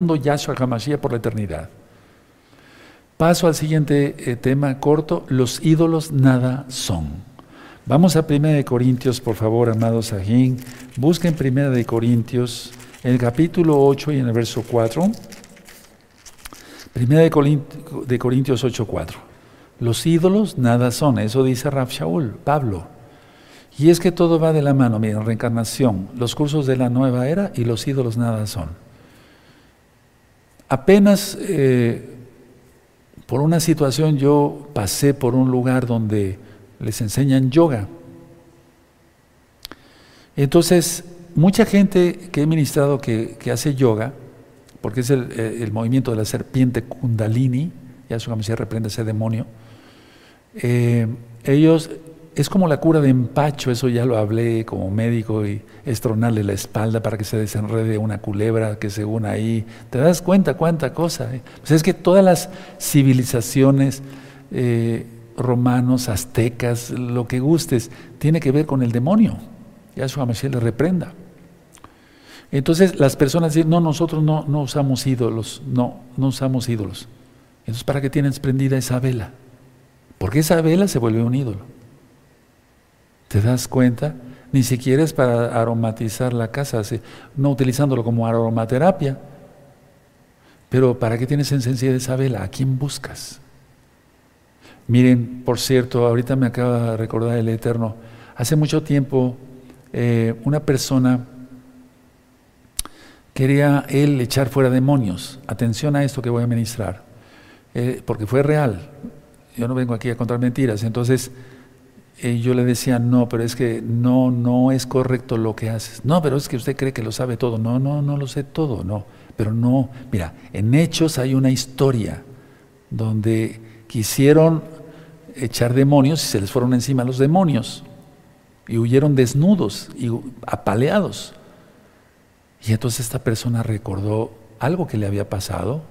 Yahshua HaMashiach por la eternidad. Paso al siguiente eh, tema corto, los ídolos nada son. Vamos a 1 Corintios, por favor, amados Ajín. Busquen 1 Corintios, en el capítulo 8 y en el verso 4. 1 de Corintios 8, 4. Los ídolos nada son, eso dice Raf Shaul, Pablo. Y es que todo va de la mano, miren, reencarnación, los cursos de la nueva era y los ídolos nada son. Apenas eh, por una situación yo pasé por un lugar donde les enseñan yoga. Entonces, mucha gente que he ministrado que, hace yoga, porque es el, movimiento de la serpiente kundalini, ya su se reprende ese demonio, eh, ellos es como la cura de empacho, eso ya lo hablé como médico, y es tronarle la espalda para que se desenrede una culebra que según ahí, te das cuenta cuánta cosa. Eh? Pues es que todas las civilizaciones, eh, romanos, aztecas, lo que gustes, tiene que ver con el demonio. Ya su Mashiach le reprenda. Entonces las personas dicen, no, nosotros no, no usamos ídolos, no, no usamos ídolos. Entonces, ¿para qué tienes prendida esa vela? Porque esa vela se vuelve un ídolo. ¿Te das cuenta? Ni siquiera es para aromatizar la casa, no utilizándolo como aromaterapia. Pero ¿para qué tienes en de esa vela? ¿A quién buscas? Miren, por cierto, ahorita me acaba de recordar el Eterno. Hace mucho tiempo eh, una persona quería él echar fuera demonios. Atención a esto que voy a ministrar, eh, porque fue real. Yo no vengo aquí a contar mentiras. Entonces, y yo le decía, no, pero es que no, no es correcto lo que haces. No, pero es que usted cree que lo sabe todo. No, no, no lo sé todo, no. Pero no, mira, en Hechos hay una historia donde quisieron echar demonios y se les fueron encima los demonios y huyeron desnudos y apaleados. Y entonces esta persona recordó algo que le había pasado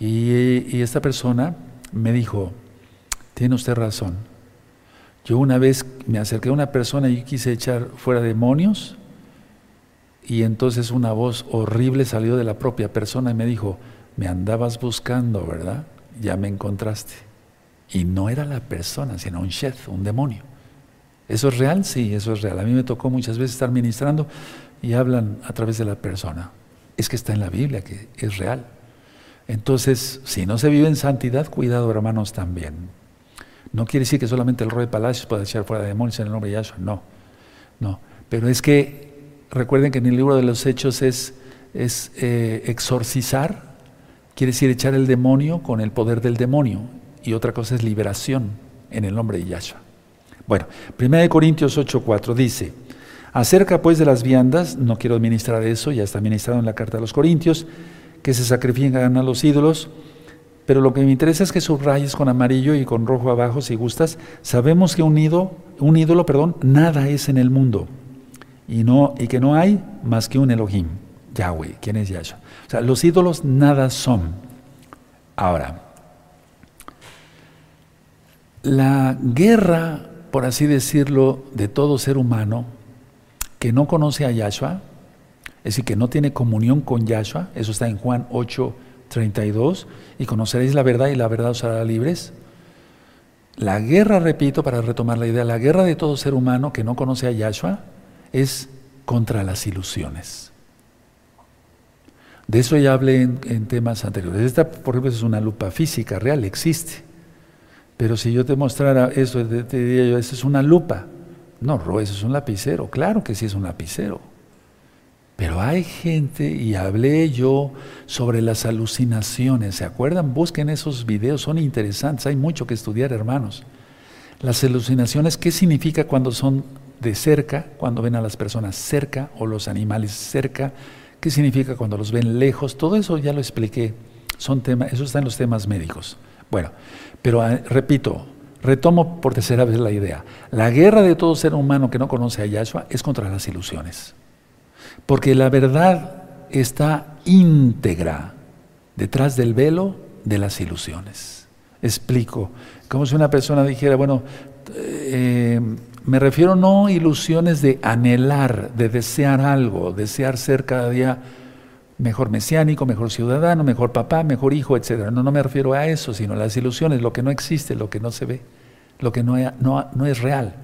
y esta persona me dijo, tiene usted razón yo una vez me acerqué a una persona y quise echar fuera demonios y entonces una voz horrible salió de la propia persona y me dijo, me andabas buscando, ¿verdad? Ya me encontraste. Y no era la persona, sino un chef, un demonio. ¿Eso es real? Sí, eso es real. A mí me tocó muchas veces estar ministrando y hablan a través de la persona. Es que está en la Biblia, que es real. Entonces, si no se vive en santidad, cuidado hermanos también. No quiere decir que solamente el rey de palacios pueda echar fuera demonios en el nombre de Yahshua, no, no. Pero es que recuerden que en el libro de los Hechos es, es eh, exorcizar, quiere decir echar el demonio con el poder del demonio, y otra cosa es liberación en el nombre de Yahshua. Bueno, 1 Corintios 8:4 dice, acerca pues de las viandas, no quiero administrar eso, ya está ministrado en la carta de los Corintios, que se sacrifican a los ídolos, pero lo que me interesa es que subrayes con amarillo y con rojo abajo si gustas. Sabemos que un ídolo, un ídolo, perdón, nada es en el mundo y no y que no hay más que un Elohim, Yahweh, ¿quién es Yahshua? O sea, los ídolos nada son. Ahora, la guerra, por así decirlo, de todo ser humano que no conoce a Yahshua, es decir, que no tiene comunión con Yahshua, eso está en Juan 8, 32, y conoceréis la verdad y la verdad os hará libres. La guerra, repito, para retomar la idea, la guerra de todo ser humano que no conoce a Yahshua es contra las ilusiones. De eso ya hablé en, temas anteriores. Esta, por ejemplo, es una lupa física real, existe. Pero si yo te mostrara eso, te diría yo, eso es una lupa. No, Ro, eso es un lapicero. Claro que sí es un lapicero. Pero hay gente, y hablé yo sobre las alucinaciones, ¿se acuerdan? Busquen esos videos, son interesantes, hay mucho que estudiar, hermanos. Las alucinaciones, ¿qué significa cuando son de cerca, cuando ven a las personas cerca o los animales cerca? ¿Qué significa cuando los ven lejos? Todo eso ya lo expliqué, son temas, eso está en los temas médicos. Bueno, pero ah, repito, retomo por tercera vez la idea. La guerra de todo ser humano que no conoce a Yahshua es contra las ilusiones. Porque la verdad está íntegra detrás del velo de las ilusiones. Explico. Como si una persona dijera, bueno, eh, me refiero no a ilusiones de anhelar, de desear algo, desear ser cada día mejor mesiánico, mejor ciudadano, mejor papá, mejor hijo, etc. No, no me refiero a eso, sino a las ilusiones, lo que no existe, lo que no se ve, lo que no, no, no es real.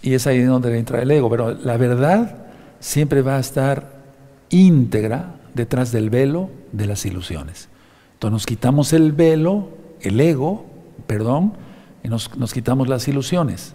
Y es ahí donde entra el ego. Pero la verdad siempre va a estar íntegra detrás del velo de las ilusiones. Entonces nos quitamos el velo, el ego, perdón, y nos, quitamos las ilusiones.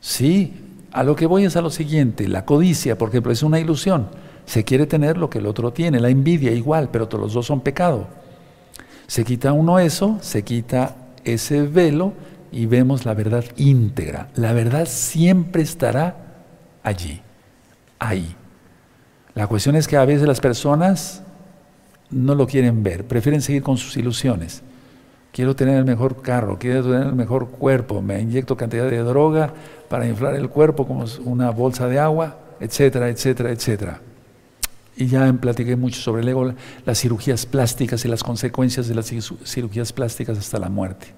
Sí, a lo que voy es a lo siguiente, la codicia, por ejemplo, es una ilusión. Se quiere tener lo que el otro tiene, la envidia igual, pero todos los dos son pecado. Se quita uno eso, se quita ese velo y vemos la verdad íntegra. La verdad siempre estará allí, ahí. La cuestión es que a veces las personas no lo quieren ver, prefieren seguir con sus ilusiones. Quiero tener el mejor carro, quiero tener el mejor cuerpo, me inyecto cantidad de droga para inflar el cuerpo como una bolsa de agua, etcétera, etcétera, etcétera. Y ya platiqué mucho sobre el ego, las cirugías plásticas y las consecuencias de las cirugías plásticas hasta la muerte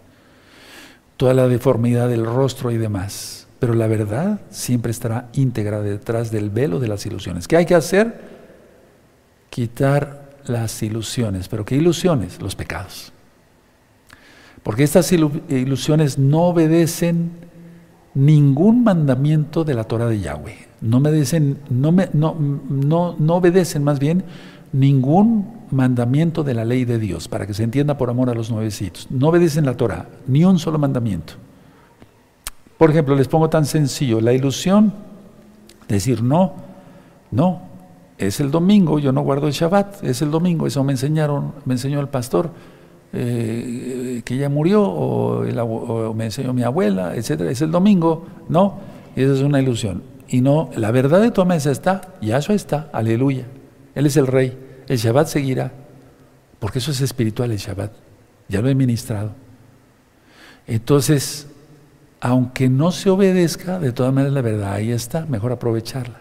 toda la deformidad del rostro y demás. Pero la verdad siempre estará íntegra detrás del velo de las ilusiones. ¿Qué hay que hacer? Quitar las ilusiones. ¿Pero qué ilusiones? Los pecados. Porque estas ilusiones no obedecen ningún mandamiento de la Torah de Yahweh. No, obedecen, no, me, no, no, no obedecen más bien ningún mandamiento de la ley de Dios, para que se entienda por amor a los nuevecitos. No obedecen la Torah, ni un solo mandamiento. Por ejemplo, les pongo tan sencillo, la ilusión, decir no, no, es el domingo, yo no guardo el Shabbat, es el domingo, eso me enseñaron, me enseñó el pastor, eh, que ya murió, o, me enseñó mi abuela, etcétera, es el domingo, no, y esa es una ilusión. Y no, la verdad de tu mesa está, Yahshua está, aleluya, Él es el rey. El Shabbat seguirá, porque eso es espiritual el Shabbat, ya lo he ministrado. Entonces, aunque no se obedezca, de todas maneras la verdad ahí está, mejor aprovecharla.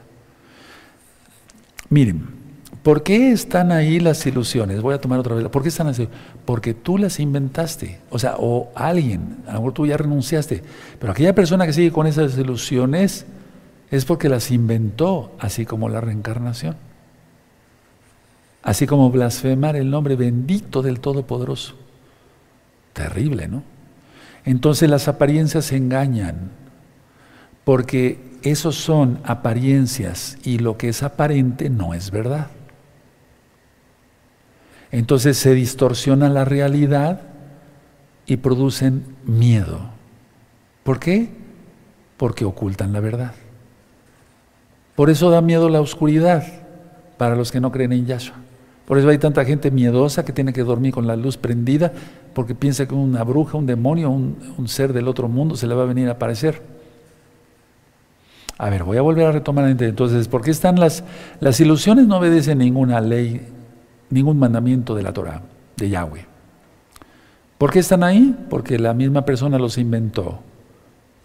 Miren, ¿por qué están ahí las ilusiones? Voy a tomar otra vez. ¿Por qué están así? Porque tú las inventaste, o sea, o alguien, a lo mejor tú ya renunciaste, pero aquella persona que sigue con esas ilusiones es porque las inventó, así como la reencarnación así como blasfemar el nombre bendito del Todopoderoso. Terrible, ¿no? Entonces las apariencias engañan, porque esos son apariencias y lo que es aparente no es verdad. Entonces se distorsiona la realidad y producen miedo. ¿Por qué? Porque ocultan la verdad. Por eso da miedo la oscuridad para los que no creen en Yahshua. Por eso hay tanta gente miedosa que tiene que dormir con la luz prendida porque piensa que una bruja, un demonio, un, ser del otro mundo se le va a venir a aparecer. A ver, voy a volver a retomar entonces, ¿por qué están las, las ilusiones? No obedecen ninguna ley, ningún mandamiento de la Torah, de Yahweh. ¿Por qué están ahí? Porque la misma persona los inventó.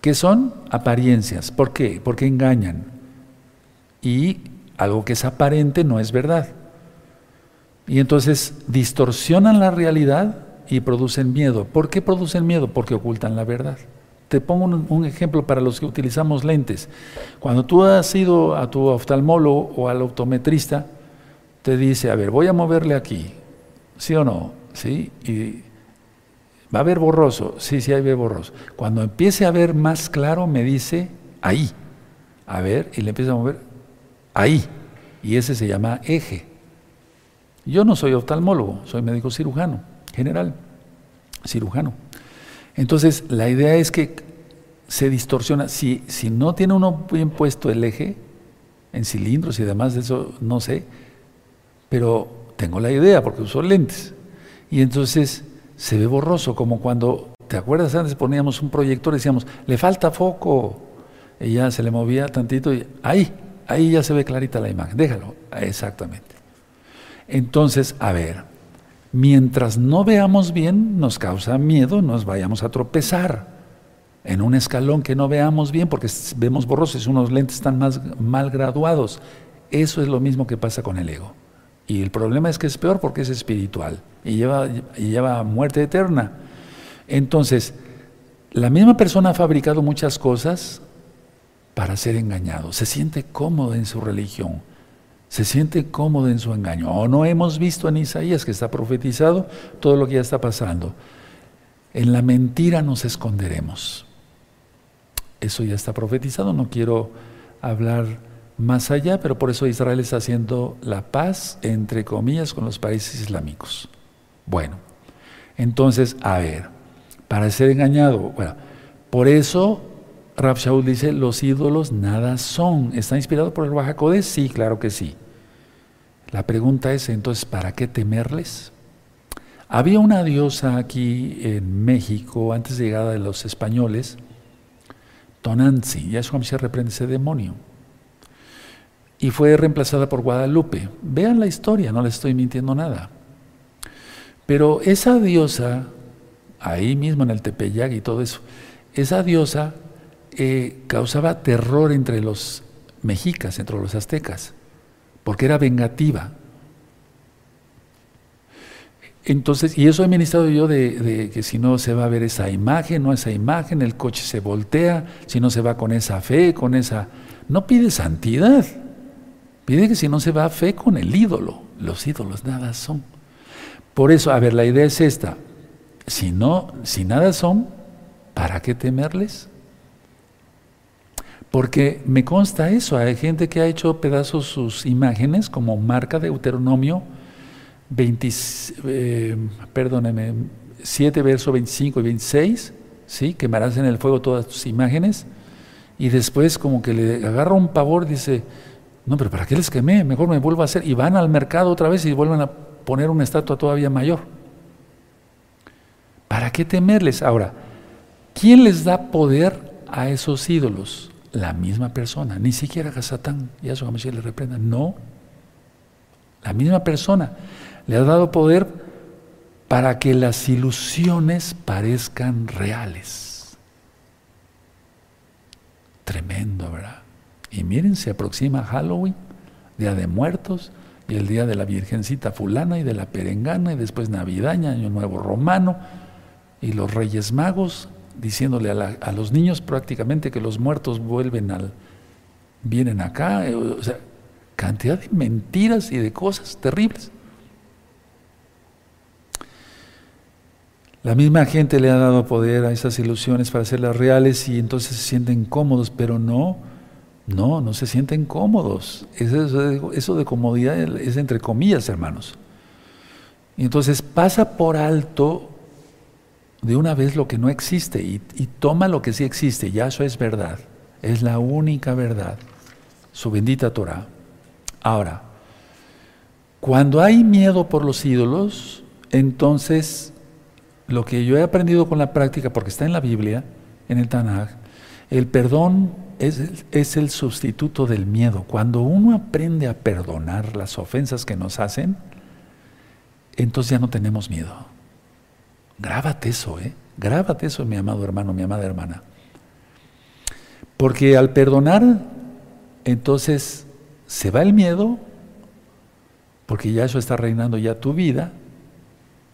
¿Qué son? Apariencias. ¿Por qué? Porque engañan. Y algo que es aparente no es verdad. Y entonces distorsionan la realidad y producen miedo. ¿Por qué producen miedo? Porque ocultan la verdad. Te pongo un, ejemplo para los que utilizamos lentes. Cuando tú has ido a tu oftalmólogo o al optometrista, te dice, a ver, voy a moverle aquí, ¿sí o no? ¿Sí? Y va a ver borroso, sí, sí, hay borroso. Cuando empiece a ver más claro, me dice, ahí. A ver, y le empieza a mover, ahí. Y ese se llama eje. Yo no soy oftalmólogo, soy médico cirujano, general, cirujano. Entonces, la idea es que se distorsiona. Si, si no tiene uno bien puesto el eje, en cilindros y demás, eso no sé, pero tengo la idea porque uso lentes. Y entonces se ve borroso, como cuando, ¿te acuerdas? Antes poníamos un proyector y decíamos, le falta foco. Y ya se le movía tantito y ahí, ahí ya se ve clarita la imagen. Déjalo, exactamente. Entonces, a ver, mientras no veamos bien, nos causa miedo, nos vayamos a tropezar en un escalón que no veamos bien porque vemos borrosos, unos lentes están más mal graduados. Eso es lo mismo que pasa con el ego. Y el problema es que es peor porque es espiritual y lleva, y lleva muerte eterna. Entonces, la misma persona ha fabricado muchas cosas para ser engañado. Se siente cómodo en su religión se siente cómodo en su engaño. O no hemos visto en Isaías que está profetizado todo lo que ya está pasando. En la mentira nos esconderemos. Eso ya está profetizado, no quiero hablar más allá, pero por eso Israel está haciendo la paz, entre comillas, con los países islámicos. Bueno, entonces, a ver, para ser engañado, bueno, por eso Rab Shaul dice, los ídolos nada son. ¿Está inspirado por el Bajacodes? Sí, claro que sí. La pregunta es entonces, ¿para qué temerles? Había una diosa aquí en México, antes de llegada de los españoles, Tonanzi, ya eso se reprende ese demonio. Y fue reemplazada por Guadalupe. Vean la historia, no les estoy mintiendo nada. Pero esa diosa, ahí mismo en el Tepeyac y todo eso, esa diosa eh, causaba terror entre los mexicas, entre los aztecas porque era vengativa. Entonces, y eso he ministrado yo de, que si no se va a ver esa imagen, no esa imagen, el coche se voltea, si no se va con esa fe, con esa... No pide santidad, pide que si no se va fe con el ídolo. Los ídolos nada son. Por eso, a ver, la idea es esta. Si no, si nada son, ¿para qué temerles? Porque me consta eso, hay gente que ha hecho pedazos sus imágenes como marca de Deuteronomio 20, eh, perdóneme, 7 verso 25 y 26, ¿sí? quemarás en el fuego todas tus imágenes y después como que le agarra un pavor, dice, no, pero ¿para qué les quemé? Mejor me vuelvo a hacer. Y van al mercado otra vez y vuelven a poner una estatua todavía mayor. ¿Para qué temerles? Ahora, ¿quién les da poder a esos ídolos? La misma persona, ni siquiera a Satán, y a su le reprenda, no, la misma persona le ha dado poder para que las ilusiones parezcan reales. Tremendo, ¿verdad? Y miren, se aproxima Halloween, Día de Muertos, y el Día de la Virgencita Fulana y de la Perengana, y después Navidaña, Año Nuevo Romano, y los Reyes Magos, diciéndole a, los niños prácticamente que los muertos vuelven al, vienen acá, eh, o sea, cantidad de mentiras y de cosas terribles. La misma gente le ha dado poder a esas ilusiones para hacerlas reales y entonces se sienten cómodos, pero no, no, no se sienten cómodos. Eso, eso de comodidad es entre comillas, hermanos. Y entonces pasa por alto de una vez lo que no existe y, toma lo que sí existe. Ya eso es verdad. Es la única verdad. Su bendita Torah. Ahora, cuando hay miedo por los ídolos, entonces lo que yo he aprendido con la práctica, porque está en la Biblia, en el Tanaj, el perdón es, es, el sustituto del miedo. Cuando uno aprende a perdonar las ofensas que nos hacen, entonces ya no tenemos miedo. Grábate eso, ¿eh? Grábate eso, mi amado hermano, mi amada hermana. Porque al perdonar, entonces se va el miedo, porque ya eso está reinando ya tu vida.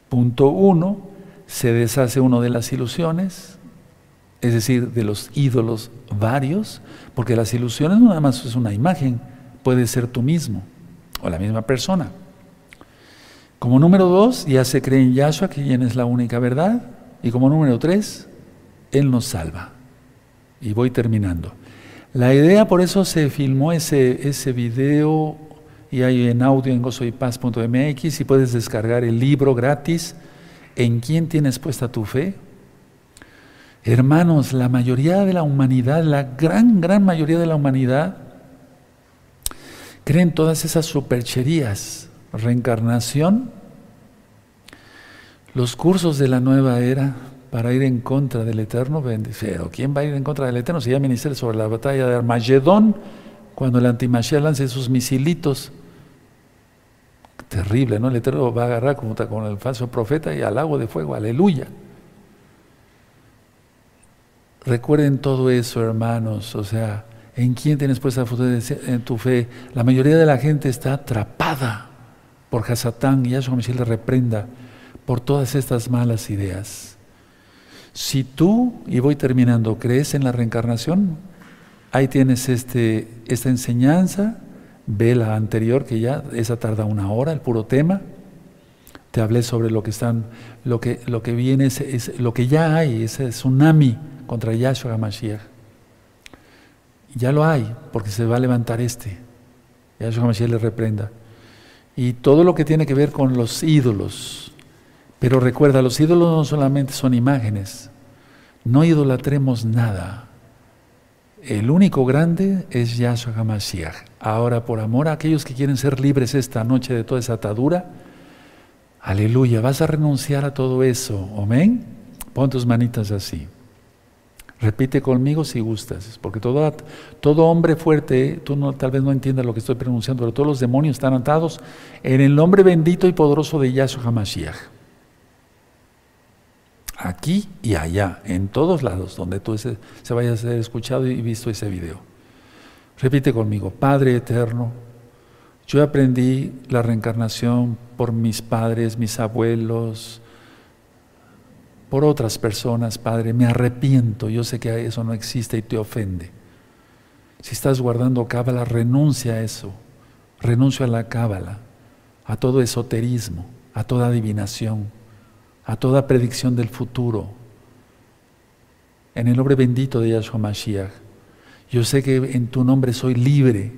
Punto uno, se deshace uno de las ilusiones, es decir, de los ídolos varios, porque las ilusiones no nada más es una imagen, puede ser tú mismo o la misma persona. Como número dos, ya se cree en Yahshua, quien es la única verdad. Y como número tres, Él nos salva. Y voy terminando. La idea, por eso se filmó ese, ese video y hay en audio en gozoypaz.mx y puedes descargar el libro gratis. ¿En quién tienes puesta tu fe? Hermanos, la mayoría de la humanidad, la gran, gran mayoría de la humanidad, creen todas esas supercherías reencarnación, los cursos de la nueva era para ir en contra del Eterno, pero ¿quién va a ir en contra del Eterno? Si ya ministré sobre la batalla de Armagedón, cuando el antimachía lance sus misilitos. Terrible, ¿no? El Eterno va a agarrar como con el falso profeta y al agua de fuego, aleluya. Recuerden todo eso, hermanos, o sea, ¿en quién tienes puesta en tu fe? La mayoría de la gente está atrapada por Hasatán y Yahshua Mashiach le reprenda por todas estas malas ideas. Si tú, y voy terminando, crees en la reencarnación, ahí tienes este, esta enseñanza ve la anterior que ya, esa tarda una hora, el puro tema. Te hablé sobre lo que están, lo que, lo que viene, es, lo que ya hay, ese tsunami contra Yahshua HaMashiach. Ya lo hay, porque se va a levantar este. Yahshua HaMashiach le reprenda. Y todo lo que tiene que ver con los ídolos. Pero recuerda, los ídolos no solamente son imágenes. No idolatremos nada. El único grande es Yahshua HaMashiach. Ahora, por amor a aquellos que quieren ser libres esta noche de toda esa atadura, aleluya, vas a renunciar a todo eso. Amén. Pon tus manitas así. Repite conmigo si gustas, porque todo, todo hombre fuerte, tú tal vez no entiendas lo que estoy pronunciando, pero todos los demonios están atados en el nombre bendito y poderoso de Yahshua HaMashiach. Aquí y allá, en todos lados donde tú se, se vaya a ser escuchado y visto ese video. Repite conmigo, Padre eterno, yo aprendí la reencarnación por mis padres, mis abuelos, por otras personas, Padre, me arrepiento, yo sé que eso no existe y te ofende. Si estás guardando cábala, renuncia a eso, renuncio a la cábala, a todo esoterismo, a toda adivinación, a toda predicción del futuro. En el nombre bendito de Yahshua Mashiach, yo sé que en tu nombre soy libre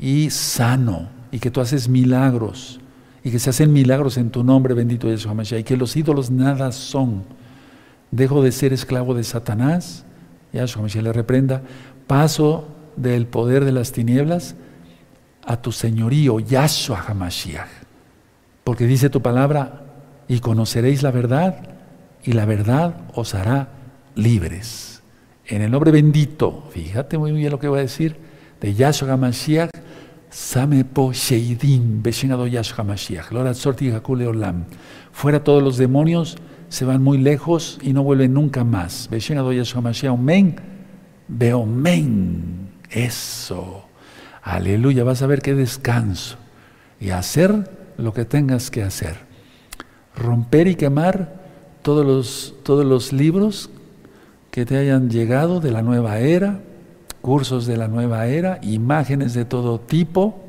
y sano y que tú haces milagros y que se hacen milagros en tu nombre, bendito Yeshua Mashiach, y que los ídolos nada son. Dejo de ser esclavo de Satanás, Yeshua Mashiach le reprenda, paso del poder de las tinieblas a tu señorío, Yahshua HaMashiach. Porque dice tu palabra, y conoceréis la verdad, y la verdad os hará libres. En el nombre bendito, fíjate muy bien lo que voy a decir, de Yahshua HaMashiach, Samepo Sheidim, Beshenado Yahshua Mashiach, Lora Sorti Olam. Fuera todos los demonios, se van muy lejos y no vuelven nunca más. Omen, Beomen. Eso. Aleluya, vas a ver qué descanso. Y hacer lo que tengas que hacer. Romper y quemar todos los, todos los libros que te hayan llegado de la nueva era, cursos de la nueva era, imágenes de todo tipo,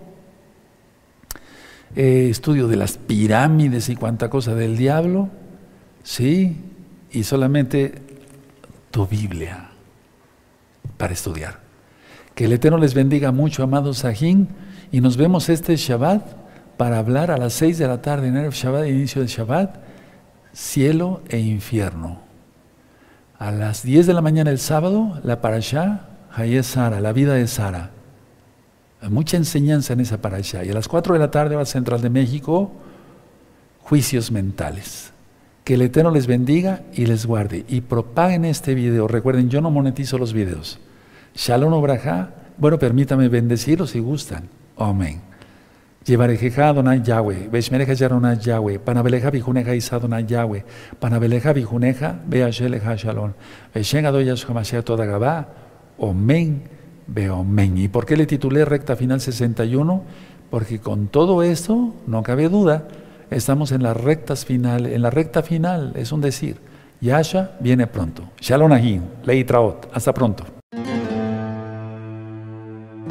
eh, estudio de las pirámides y cuánta cosa del diablo, ¿sí? Y solamente tu Biblia para estudiar. Que el Eterno les bendiga mucho, amados Sajín, y nos vemos este Shabbat para hablar a las seis de la tarde en el Shabbat, inicio del Shabbat, cielo e infierno. A las 10 de la mañana el sábado, la parashá Ahí es Sara, la vida de Sara. Mucha enseñanza en esa allá. Y a las 4 de la tarde va a Central de México, juicios mentales. Que el Eterno les bendiga y les guarde. Y propaguen este video. Recuerden, yo no monetizo los videos. Shalom Obraja. Bueno, permítame bendecirlos si gustan. Amén. Llevarejeja Adonai Yahweh, Veshmereja Yaronai Yahweh, Panabeleja Bijuneja Isadonai Yahweh, Panabeleja Beasheleja Shalom, Veshen Adoyash Hamashiach Toda Gabá, Omen, Beomen. ¿Y por qué le titulé Recta Final 61? Porque con todo esto, no cabe duda, estamos en las rectas final, en la recta final, es un decir. Yasha viene pronto. Shalom Ahim, Traot. Hasta pronto.